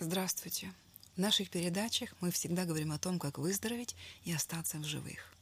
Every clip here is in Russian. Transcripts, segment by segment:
Здравствуйте! В наших передачах мы всегда говорим о том, как выздороветь и остаться в живых.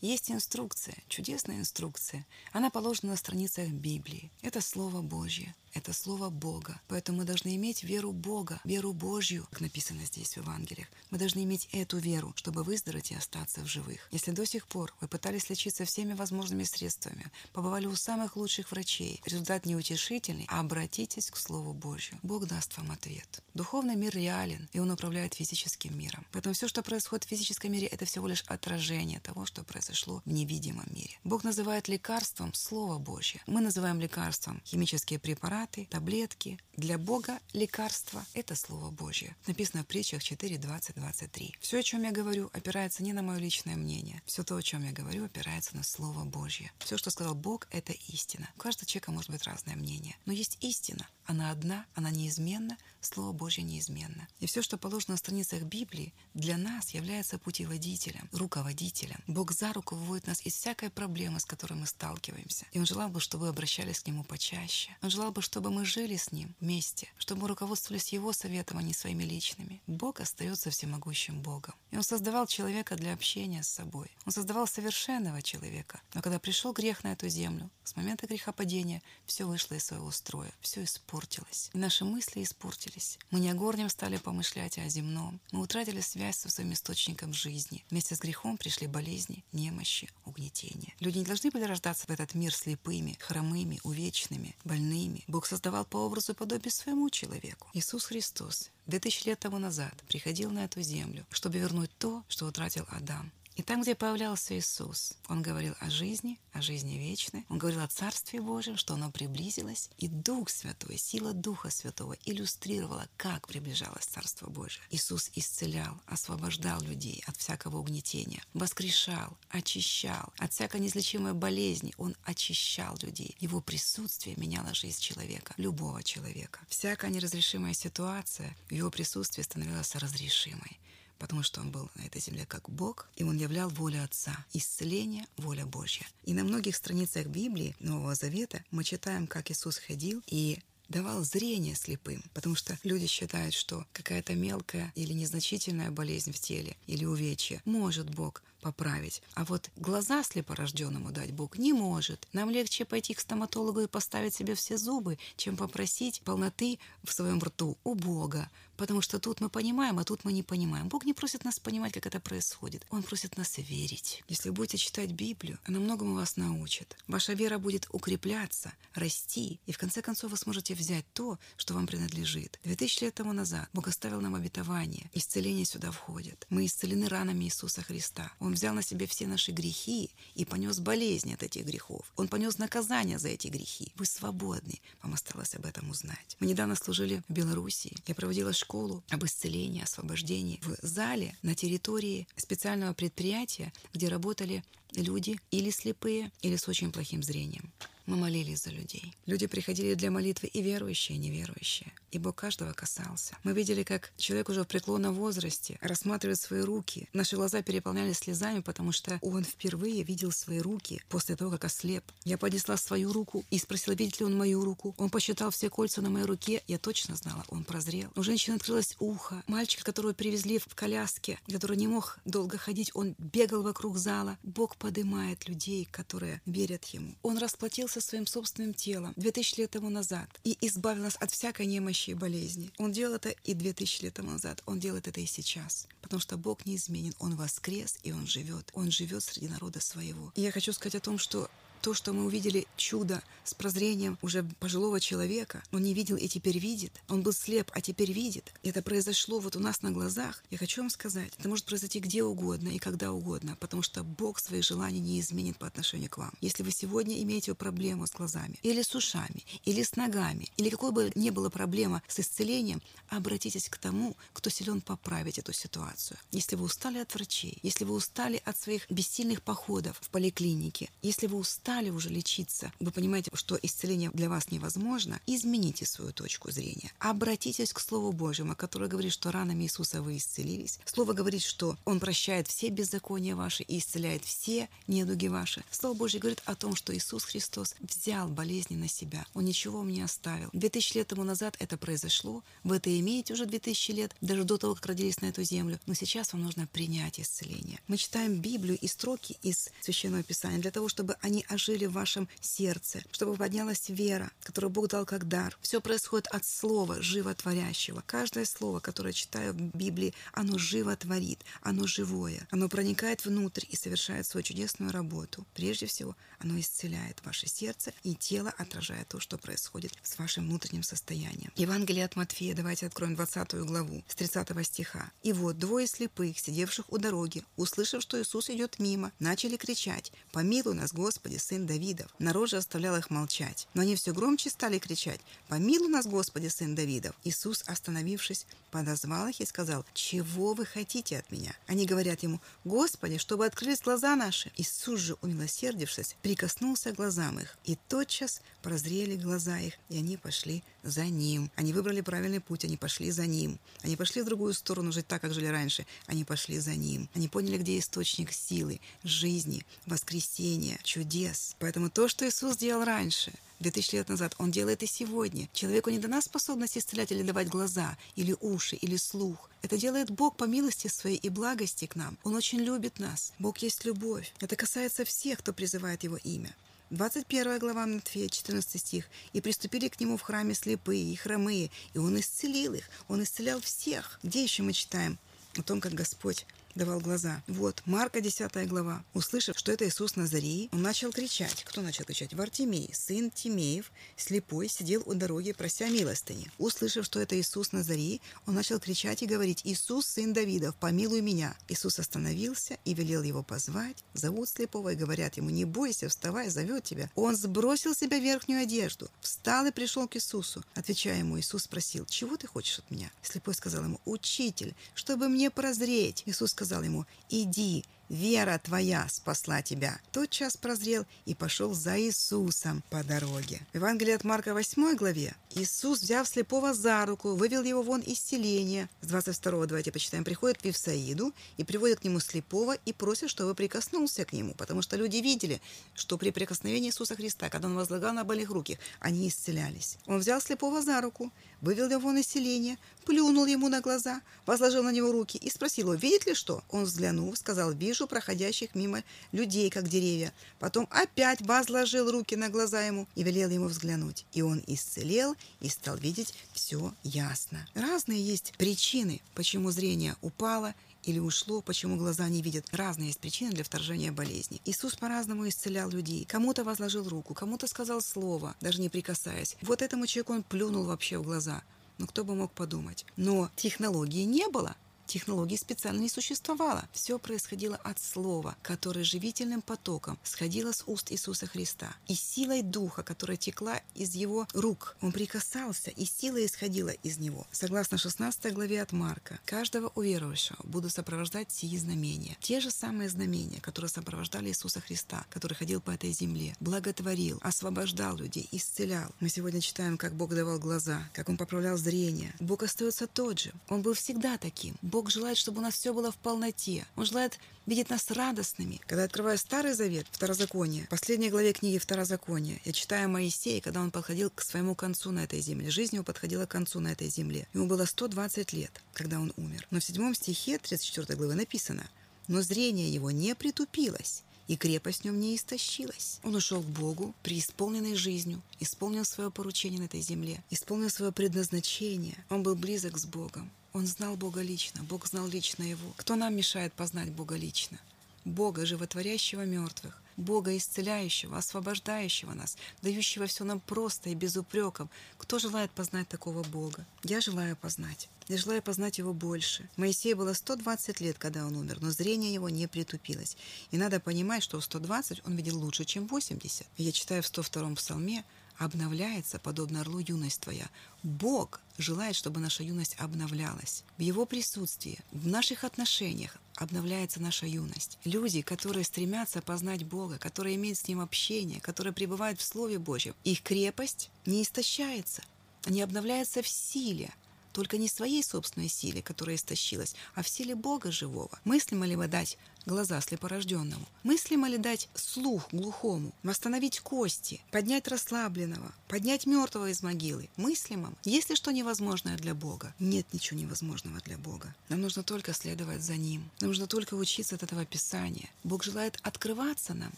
Есть инструкция, чудесная инструкция. Она положена на страницах Библии. Это Слово Божье это слово Бога. Поэтому мы должны иметь веру Бога, веру Божью, как написано здесь в Евангелиях. Мы должны иметь эту веру, чтобы выздороветь и остаться в живых. Если до сих пор вы пытались лечиться всеми возможными средствами, побывали у самых лучших врачей, результат неутешительный, обратитесь к Слову Божью. Бог даст вам ответ. Духовный мир реален, и он управляет физическим миром. Поэтому все, что происходит в физическом мире, это всего лишь отражение того, что произошло в невидимом мире. Бог называет лекарством Слово Божье. Мы называем лекарством химические препараты, препараты, таблетки. Для Бога лекарство – это Слово Божье. Написано в притчах 4, 20, 23. Все, о чем я говорю, опирается не на мое личное мнение. Все то, о чем я говорю, опирается на Слово Божье. Все, что сказал Бог, это истина. У каждого человека может быть разное мнение. Но есть истина. Она одна, она неизменна, Слово Божье неизменно. И все, что положено на страницах Библии, для нас является путеводителем, руководителем. Бог за руку выводит нас из всякой проблемы, с которой мы сталкиваемся. И Он желал бы, чтобы вы обращались к Нему почаще. Он желал бы, чтобы мы жили с Ним вместе, чтобы мы руководствовались Его советом, а не своими личными. Бог остается всемогущим Богом. И Он создавал человека для общения с собой. Он создавал совершенного человека. Но когда пришел грех на эту землю, с момента грехопадения все вышло из своего строя, все испортилось. И наши мысли испортились испортились. Мы не о горнем стали помышлять, а о земном. Мы утратили связь со своим источником жизни. Вместе с грехом пришли болезни, немощи, угнетения. Люди не должны были рождаться в этот мир слепыми, хромыми, увечными, больными. Бог создавал по образу и подобию своему человеку. Иисус Христос две тысячи лет тому назад приходил на эту землю, чтобы вернуть то, что утратил Адам. И там, где появлялся Иисус, Он говорил о жизни, о жизни вечной. Он говорил о Царстве Божьем, что оно приблизилось. И Дух Святой, сила Духа Святого иллюстрировала, как приближалось Царство Божие. Иисус исцелял, освобождал людей от всякого угнетения, воскрешал, очищал от всякой неизлечимой болезни. Он очищал людей. Его присутствие меняло жизнь человека, любого человека. Всякая неразрешимая ситуация в его присутствии становилась разрешимой потому что он был на этой земле как Бог, и он являл волю Отца, исцеление – воля Божья. И на многих страницах Библии Нового Завета мы читаем, как Иисус ходил и давал зрение слепым, потому что люди считают, что какая-то мелкая или незначительная болезнь в теле или увечье может Бог поправить. А вот глаза слепорожденному дать Бог не может. Нам легче пойти к стоматологу и поставить себе все зубы, чем попросить полноты в своем рту у Бога. Потому что тут мы понимаем, а тут мы не понимаем. Бог не просит нас понимать, как это происходит. Он просит нас верить. Если будете читать Библию, она многому вас научит. Ваша вера будет укрепляться, расти, и в конце концов вы сможете взять то, что вам принадлежит. Две тысячи лет тому назад Бог оставил нам обетование. Исцеление сюда входит. Мы исцелены ранами Иисуса Христа. Он взял на себе все наши грехи и понес болезнь от этих грехов. Он понес наказание за эти грехи. Вы свободны. Вам осталось об этом узнать. Мы недавно служили в Белоруссии. Я проводила школу об исцелении, освобождении в зале на территории специального предприятия, где работали люди или слепые, или с очень плохим зрением. Мы молились за людей. Люди приходили для молитвы и верующие, и неверующие. И Бог каждого касался. Мы видели, как человек уже в преклонном возрасте рассматривает свои руки. Наши глаза переполнялись слезами, потому что он впервые видел свои руки после того, как ослеп. Я поднесла свою руку и спросила, видит ли он мою руку. Он посчитал все кольца на моей руке. Я точно знала, он прозрел. У женщины открылось ухо. Мальчик, которого привезли в коляске, который не мог долго ходить, он бегал вокруг зала. Бог поднимает людей, которые верят ему. Он расплатился со своим собственным телом 2000 лет тому назад и избавил нас от всякой немощи и болезни. Он делал это и 2000 лет тому назад. Он делает это и сейчас. Потому что Бог не изменен. Он воскрес, и Он живет. Он живет среди народа своего. И я хочу сказать о том, что то, что мы увидели чудо с прозрением уже пожилого человека, он не видел и теперь видит. Он был слеп, а теперь видит. Это произошло вот у нас на глазах. Я хочу вам сказать, это может произойти где угодно и когда угодно, потому что Бог свои желания не изменит по отношению к вам. Если вы сегодня имеете проблему с глазами, или с ушами, или с ногами, или какой бы ни была проблема с исцелением, обратитесь к тому, кто силен поправить эту ситуацию. Если вы устали от врачей, если вы устали от своих бессильных походов в поликлинике, если вы устали устали уже лечиться, вы понимаете, что исцеление для вас невозможно, измените свою точку зрения. Обратитесь к Слову Божьему, которое говорит, что ранами Иисуса вы исцелились. Слово говорит, что Он прощает все беззакония ваши и исцеляет все недуги ваши. Слово Божье говорит о том, что Иисус Христос взял болезни на себя. Он ничего вам не оставил. Две тысячи лет тому назад это произошло. Вы это имеете уже две тысячи лет, даже до того, как родились на эту землю. Но сейчас вам нужно принять исцеление. Мы читаем Библию и строки из Священного Писания для того, чтобы они ожили в вашем сердце, чтобы поднялась вера, которую Бог дал как дар. Все происходит от слова животворящего. Каждое слово, которое читаю в Библии, оно животворит, оно живое. Оно проникает внутрь и совершает свою чудесную работу. Прежде всего, оно исцеляет ваше сердце и тело, отражая то, что происходит с вашим внутренним состоянием. Евангелие от Матфея, давайте откроем 20 главу, с 30 стиха. «И вот двое слепых, сидевших у дороги, услышав, что Иисус идет мимо, начали кричать «Помилуй нас, Господи, сын Давидов!» Народ же оставлял их молчать. Но они все громче стали кричать «Помилуй нас, Господи, сын Давидов!» Иисус, остановившись, подозвал их и сказал «Чего вы хотите от меня?» Они говорят ему «Господи, чтобы открылись глаза наши!» Иисус же, умилосердившись, прикоснулся к глазам их, и тотчас прозрели глаза их, и они пошли за ним. Они выбрали правильный путь, они пошли за ним. Они пошли в другую сторону жить так, как жили раньше. Они пошли за ним. Они поняли, где источник силы, жизни, воскресения, чудес. Поэтому то, что Иисус делал раньше, 2000 лет назад, Он делает и сегодня. Человеку не дана способность исцелять или давать глаза, или уши, или слух. Это делает Бог по милости своей и благости к нам. Он очень любит нас. Бог есть любовь. Это касается всех, кто призывает Его имя. 21 глава Матфея, 14 стих. «И приступили к нему в храме слепые и хромые, и он исцелил их, он исцелял всех». Где еще мы читаем о том, как Господь давал глаза. Вот, Марка 10 глава. Услышав, что это Иисус Назарей, он начал кричать. Кто начал кричать? Вартимей, сын Тимеев, слепой, сидел у дороги, прося милостыни. Услышав, что это Иисус Назарей, он начал кричать и говорить, «Иисус, сын Давидов, помилуй меня». Иисус остановился и велел его позвать. Зовут слепого и говорят ему, «Не бойся, вставай, зовет тебя». Он сбросил с себя верхнюю одежду, встал и пришел к Иисусу. Отвечая ему, Иисус спросил, «Чего ты хочешь от меня?» Слепой сказал ему, «Учитель, чтобы мне прозреть». Иисус сказал ему, «Иди, вера твоя спасла тебя». Тот час прозрел и пошел за Иисусом по дороге. В Евангелии от Марка 8 главе Иисус, взяв слепого за руку, вывел его вон из селения. С 22 давайте почитаем. Приходит к Вифсаиду и приводит к нему слепого и просит, чтобы прикоснулся к нему, потому что люди видели, что при прикосновении Иисуса Христа, когда Он возлагал на больных руки, они исцелялись. Он взял слепого за руку, вывел его вон из селения, плюнул ему на глаза, возложил на него руки и спросил его, видит ли что? Он взглянул, сказал, вижу проходящих мимо людей, как деревья. Потом опять возложил руки на глаза ему и велел ему взглянуть. И он исцелел и стал видеть все ясно. Разные есть причины, почему зрение упало или ушло, почему глаза не видят. Разные есть причины для вторжения болезни. Иисус по-разному исцелял людей. Кому-то возложил руку, кому-то сказал слово, даже не прикасаясь. Вот этому человеку он плюнул вообще в глаза. Но кто бы мог подумать. Но технологии не было. Технологии специально не существовало. Все происходило от слова, которое живительным потоком сходило с уст Иисуса Христа. И силой Духа, которая текла из его рук. Он прикасался, и сила исходила из него. Согласно 16 главе от Марка, каждого уверовавшего будут сопровождать сии знамения. Те же самые знамения, которые сопровождали Иисуса Христа, который ходил по этой земле, благотворил, освобождал людей, исцелял. Мы сегодня читаем, как Бог давал глаза, как Он поправлял зрение. Бог остается тот же. Он был всегда таким. Бог желает, чтобы у нас все было в полноте. Он желает видеть нас радостными. Когда открываю Старый Завет, Второзаконие, в последней главе книги Второзакония, я читаю Моисея, когда он подходил к своему концу на этой земле. Жизнь его подходила к концу на этой земле. Ему было 120 лет, когда он умер. Но в седьмом стихе 34 главы написано «Но зрение его не притупилось, и крепость в нем не истощилась. Он ушел к Богу, преисполненной жизнью, исполнил свое поручение на этой земле, исполнил свое предназначение. Он был близок с Богом. Он знал Бога лично, Бог знал лично его. Кто нам мешает познать Бога лично? Бога, животворящего мертвых, Бога, исцеляющего, освобождающего нас, дающего все нам просто и без упреков. Кто желает познать такого Бога? Я желаю познать. Я желаю познать его больше. Моисею было 120 лет, когда он умер, но зрение его не притупилось. И надо понимать, что в 120 он видел лучше, чем 80. И я читаю в 102-м псалме обновляется, подобно орлу юность твоя. Бог желает, чтобы наша юность обновлялась. В Его присутствии, в наших отношениях обновляется наша юность. Люди, которые стремятся познать Бога, которые имеют с Ним общение, которые пребывают в Слове Божьем, их крепость не истощается. Они обновляются в силе, только не своей собственной силе, которая истощилась, а в силе Бога живого. Мыслимо ли мы дать глаза слепорожденному? Мыслимо ли дать слух глухому? Восстановить кости? Поднять расслабленного? Поднять мертвого из могилы? Мыслимо? Есть ли что невозможное для Бога? Нет ничего невозможного для Бога. Нам нужно только следовать за Ним. Нам нужно только учиться от этого Писания. Бог желает открываться нам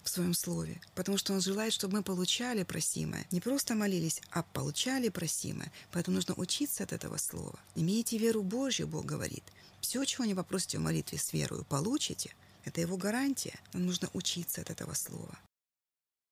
в Своем Слове, потому что Он желает, чтобы мы получали просимое. Не просто молились, а получали просимое. Поэтому нужно учиться от этого Слова. Имейте веру Божью, Бог говорит. Все, чего не попросите в молитве с верою, получите. Это его гарантия. Нам нужно учиться от этого слова.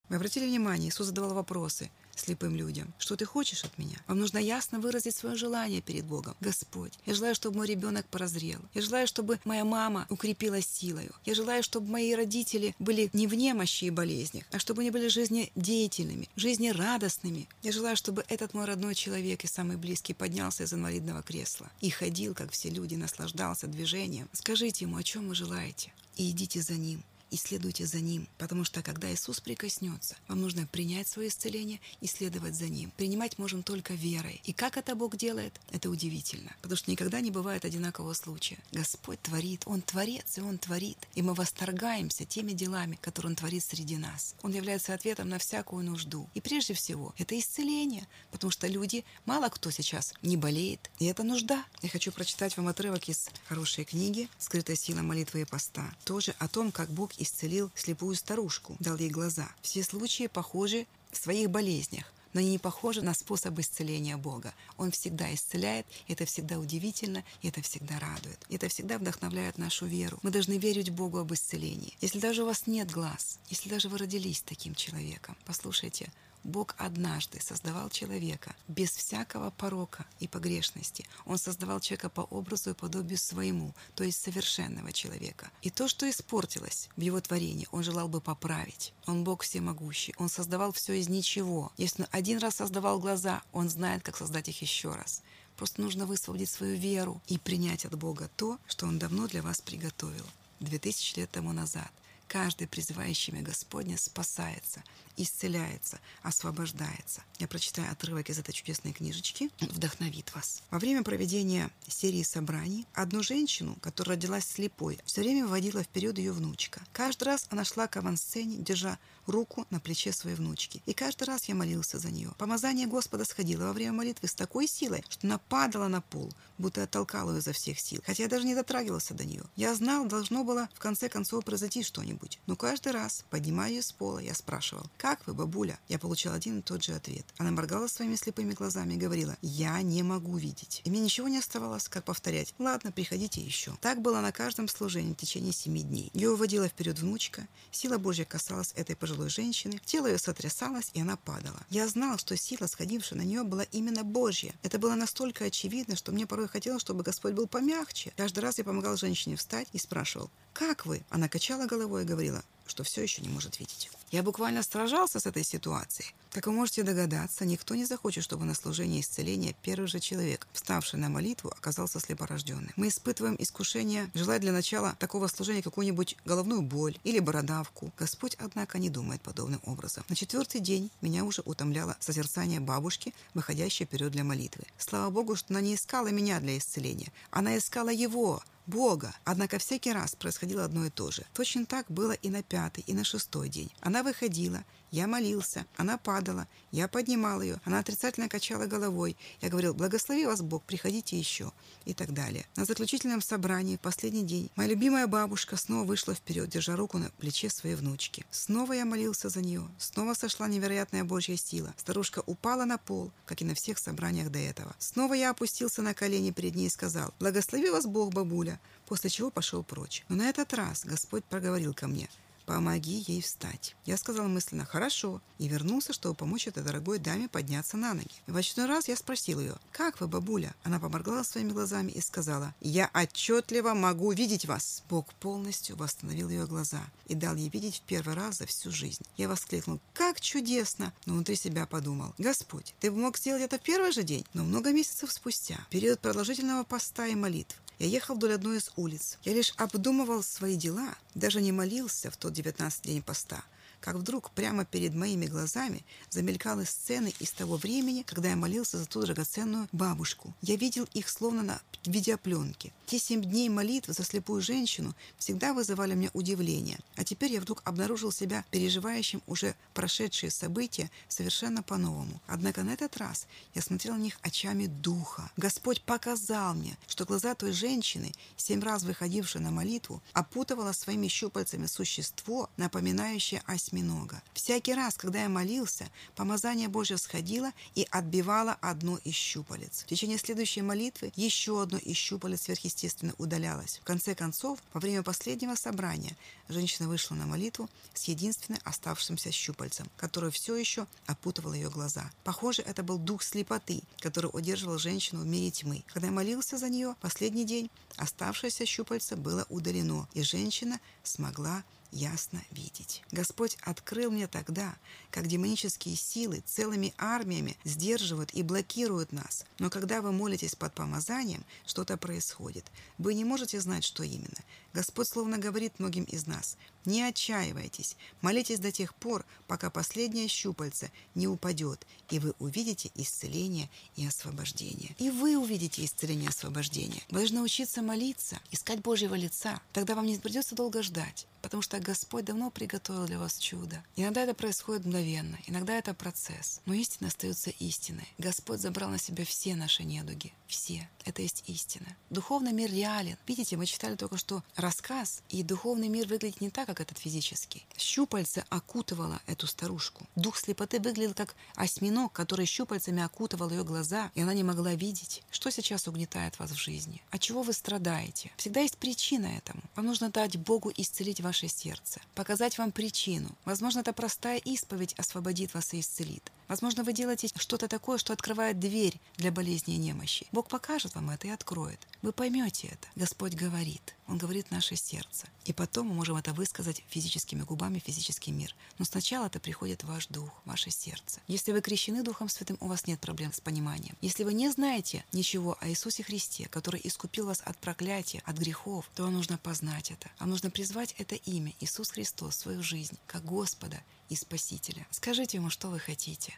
Вы обратили внимание, Иисус задавал вопросы слепым людям. Что ты хочешь от меня? Вам нужно ясно выразить свое желание перед Богом. Господь, я желаю, чтобы мой ребенок прозрел. Я желаю, чтобы моя мама укрепилась силою. Я желаю, чтобы мои родители были не в немощи и болезнях, а чтобы они были жизнедеятельными, жизнерадостными. Я желаю, чтобы этот мой родной человек и самый близкий поднялся из инвалидного кресла и ходил, как все люди, наслаждался движением. Скажите ему, о чем вы желаете, и идите за ним и следуйте за Ним, потому что когда Иисус прикоснется, вам нужно принять свое исцеление и следовать за Ним. Принимать можем только верой. И как это Бог делает, это удивительно, потому что никогда не бывает одинакового случая. Господь творит, Он творец, и Он творит. И мы восторгаемся теми делами, которые Он творит среди нас. Он является ответом на всякую нужду. И прежде всего, это исцеление, потому что люди, мало кто сейчас не болеет, и это нужда. Я хочу прочитать вам отрывок из хорошей книги «Скрытая сила молитвы и поста». Тоже о том, как Бог исцелил слепую старушку, дал ей глаза. Все случаи похожи в своих болезнях, но они не похожи на способ исцеления Бога. Он всегда исцеляет, и это всегда удивительно, и это всегда радует. И это всегда вдохновляет нашу веру. Мы должны верить Богу об исцелении. Если даже у вас нет глаз, если даже вы родились таким человеком, послушайте, Бог однажды создавал человека без всякого порока и погрешности. Он создавал человека по образу и подобию своему, то есть совершенного человека. И то, что испортилось в его творении, он желал бы поправить. Он Бог всемогущий. Он создавал все из ничего. Если он один раз создавал глаза, он знает, как создать их еще раз. Просто нужно высвободить свою веру и принять от Бога то, что Он давно для вас приготовил. Две тысячи лет тому назад – Каждый, призывающий имя Господня, спасается, исцеляется, освобождается. Я прочитаю отрывок из этой чудесной книжечки, вдохновит вас. Во время проведения серии собраний одну женщину, которая родилась слепой, все время выводила вперед ее внучка. Каждый раз она шла к авансцене, держа руку на плече своей внучки. И каждый раз я молился за нее. Помазание Господа сходило во время молитвы с такой силой, что она падала на пол, будто я толкал ее изо всех сил, хотя я даже не дотрагивался до нее. Я знал, должно было в конце концов произойти что-нибудь. Но каждый раз, поднимая ее с пола, я спрашивал, «Как вы, бабуля?» Я получал один и тот же ответ. Она моргала своими слепыми глазами и говорила, «Я не могу видеть». И мне ничего не оставалось, как повторять, «Ладно, приходите еще». Так было на каждом служении в течение семи дней. Ее уводила вперед внучка, сила Божья касалась этой пожилой женщины, тело ее сотрясалось, и она падала. Я знал, что сила, сходившая на нее, была именно Божья. Это было настолько очевидно, что мне порой хотелось, чтобы Господь был помягче. Каждый раз я помогал женщине встать и спрашивал, «Как вы?» Она качала головой и говорила, что все еще не может видеть. Я буквально сражался с этой ситуацией. Как вы можете догадаться, никто не захочет, чтобы на служение исцеления первый же человек, вставший на молитву, оказался слепорожденным. Мы испытываем искушение желать для начала такого служения какую-нибудь головную боль или бородавку. Господь, однако, не думает подобным образом. На четвертый день меня уже утомляло созерцание бабушки, выходящей вперед для молитвы. Слава Богу, что она не искала меня для исцеления. Она искала его, Бога. Однако всякий раз происходило одно и то же. Точно так было и на пятый, и на шестой день. Она выходила, я молился, она падала, я поднимал ее, она отрицательно качала головой. Я говорил, благослови вас Бог, приходите еще и так далее. На заключительном собрании, последний день, моя любимая бабушка снова вышла вперед, держа руку на плече своей внучки. Снова я молился за нее, снова сошла невероятная Божья сила. Старушка упала на пол, как и на всех собраниях до этого. Снова я опустился на колени перед ней и сказал, благослови вас Бог, бабуля, после чего пошел прочь. Но на этот раз Господь проговорил ко мне – помоги ей встать. Я сказал мысленно «хорошо» и вернулся, чтобы помочь этой дорогой даме подняться на ноги. В очередной раз я спросил ее «как вы, бабуля?» Она поморгала своими глазами и сказала «я отчетливо могу видеть вас». Бог полностью восстановил ее глаза и дал ей видеть в первый раз за всю жизнь. Я воскликнул «как чудесно!» но внутри себя подумал «Господь, ты бы мог сделать это в первый же день?» Но много месяцев спустя, период продолжительного поста и молитв, я ехал вдоль одной из улиц. Я лишь обдумывал свои дела, даже не молился в тот девятнадцатый день поста, как вдруг прямо перед моими глазами замелькали сцены из того времени, когда я молился за ту драгоценную бабушку. Я видел их словно на видеопленке. Те семь дней молитвы за слепую женщину всегда вызывали мне удивление, а теперь я вдруг обнаружил себя переживающим уже прошедшие события совершенно по-новому. Однако на этот раз я смотрел на них очами духа. Господь показал мне, что глаза той женщины, семь раз выходившей на молитву, опутывало своими щупальцами существо, напоминающее осьминога. Всякий раз, когда я молился, помазание Божье сходило и отбивало одно из щупалец. В течение следующей молитвы еще одно из щупалец сверхъестественно удалялось. В конце концов, во время последнего собрания женщина вышла на молитву с единственным оставшимся щупальцем, которое все еще опутывало ее глаза. Похоже, это был дух слепоты, который удерживал женщину в мире тьмы. Когда я молился за нее последний день, оставшееся щупальце было удалено, и женщина смогла ясно видеть. Господь открыл мне тогда, как демонические силы целыми армиями сдерживают и блокируют нас. Но когда вы молитесь под помазанием, что-то происходит. Вы не можете знать, что именно. Господь словно говорит многим из нас, не отчаивайтесь, молитесь до тех пор, пока последнее щупальце не упадет, и вы увидите исцеление и освобождение. И вы увидите исцеление и освобождение. Вы должны учиться молиться, искать Божьего лица. Тогда вам не придется долго ждать, потому что Господь давно приготовил для вас чудо. Иногда это происходит мгновенно, иногда это процесс, но истина остается истиной. Господь забрал на себя все наши недуги, все. Это есть истина. Духовный мир реален. Видите, мы читали только что рассказ, и духовный мир выглядит не так, как этот физический. Щупальце окутывало эту старушку. Дух слепоты выглядел как осьминог, который щупальцами окутывал ее глаза, и она не могла видеть. Что сейчас угнетает вас в жизни? От чего вы страдаете? Всегда есть причина этому. Вам нужно дать Богу исцелить ваше сердце, показать вам причину. Возможно, это простая исповедь освободит вас и исцелит. Возможно, вы делаете что-то такое, что открывает дверь для болезни и немощи. Бог покажет вам это и откроет. Вы поймете это. Господь говорит. Он говорит наше сердце. И потом мы можем это высказать физическими губами, физический мир. Но сначала это приходит ваш дух, ваше сердце. Если вы крещены Духом Святым, у вас нет проблем с пониманием. Если вы не знаете ничего о Иисусе Христе, который искупил вас от проклятия, от грехов, то вам нужно познать это. Вам нужно призвать это имя, Иисус Христос, в свою жизнь, как Господа и Спасителя. Скажите Ему, что вы хотите.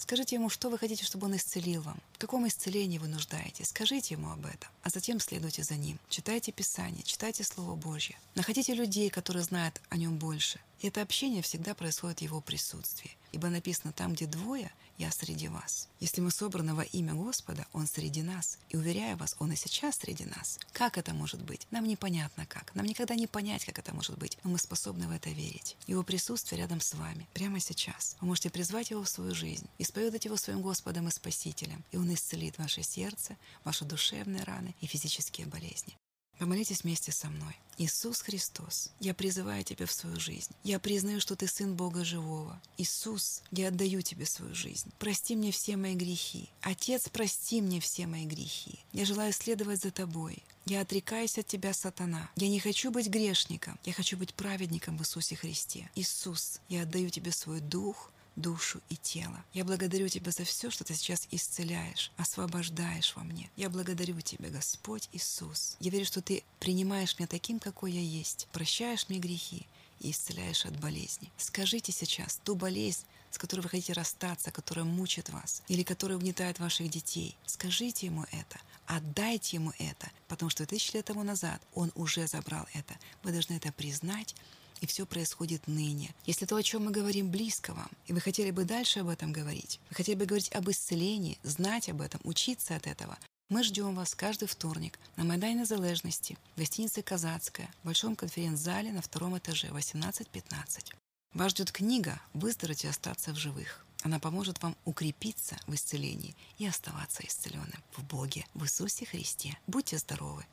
Скажите ему, что вы хотите, чтобы он исцелил вам, в каком исцелении вы нуждаетесь. Скажите ему об этом, а затем следуйте за ним. Читайте Писание, читайте Слово Божье. Находите людей, которые знают о нем больше. И это общение всегда происходит в его присутствии. Ибо написано, там, где двое, я среди вас. Если мы собраны во имя Господа, Он среди нас. И уверяю вас, Он и сейчас среди нас. Как это может быть? Нам непонятно как. Нам никогда не понять, как это может быть. Но мы способны в это верить. Его присутствие рядом с вами. Прямо сейчас. Вы можете призвать Его в свою жизнь. Исповедать Его своим Господом и Спасителем. И Он исцелит ваше сердце, ваши душевные раны и физические болезни. Помолитесь вместе со мной. Иисус Христос, я призываю Тебя в свою жизнь. Я признаю, что Ты Сын Бога Живого. Иисус, я отдаю Тебе свою жизнь. Прости мне все мои грехи. Отец, прости мне все мои грехи. Я желаю следовать за Тобой. Я отрекаюсь от Тебя, сатана. Я не хочу быть грешником. Я хочу быть праведником в Иисусе Христе. Иисус, я отдаю Тебе свой дух, душу и тело. Я благодарю Тебя за все, что Ты сейчас исцеляешь, освобождаешь во мне. Я благодарю Тебя, Господь Иисус. Я верю, что Ты принимаешь меня таким, какой я есть, прощаешь мне грехи и исцеляешь от болезни. Скажите сейчас ту болезнь, с которой вы хотите расстаться, которая мучит вас, или которая угнетает ваших детей. Скажите ему это, отдайте ему это, потому что тысячи лет тому назад он уже забрал это. Вы должны это признать и все происходит ныне. Если то, о чем мы говорим, близко вам, и вы хотели бы дальше об этом говорить, вы хотели бы говорить об исцелении, знать об этом, учиться от этого, мы ждем вас каждый вторник на Майдане Незалежности, в гостинице «Казацкая», в Большом конференц-зале на втором этаже, 18.15. Вас ждет книга «Выздороветь и остаться в живых». Она поможет вам укрепиться в исцелении и оставаться исцеленным в Боге, в Иисусе Христе. Будьте здоровы!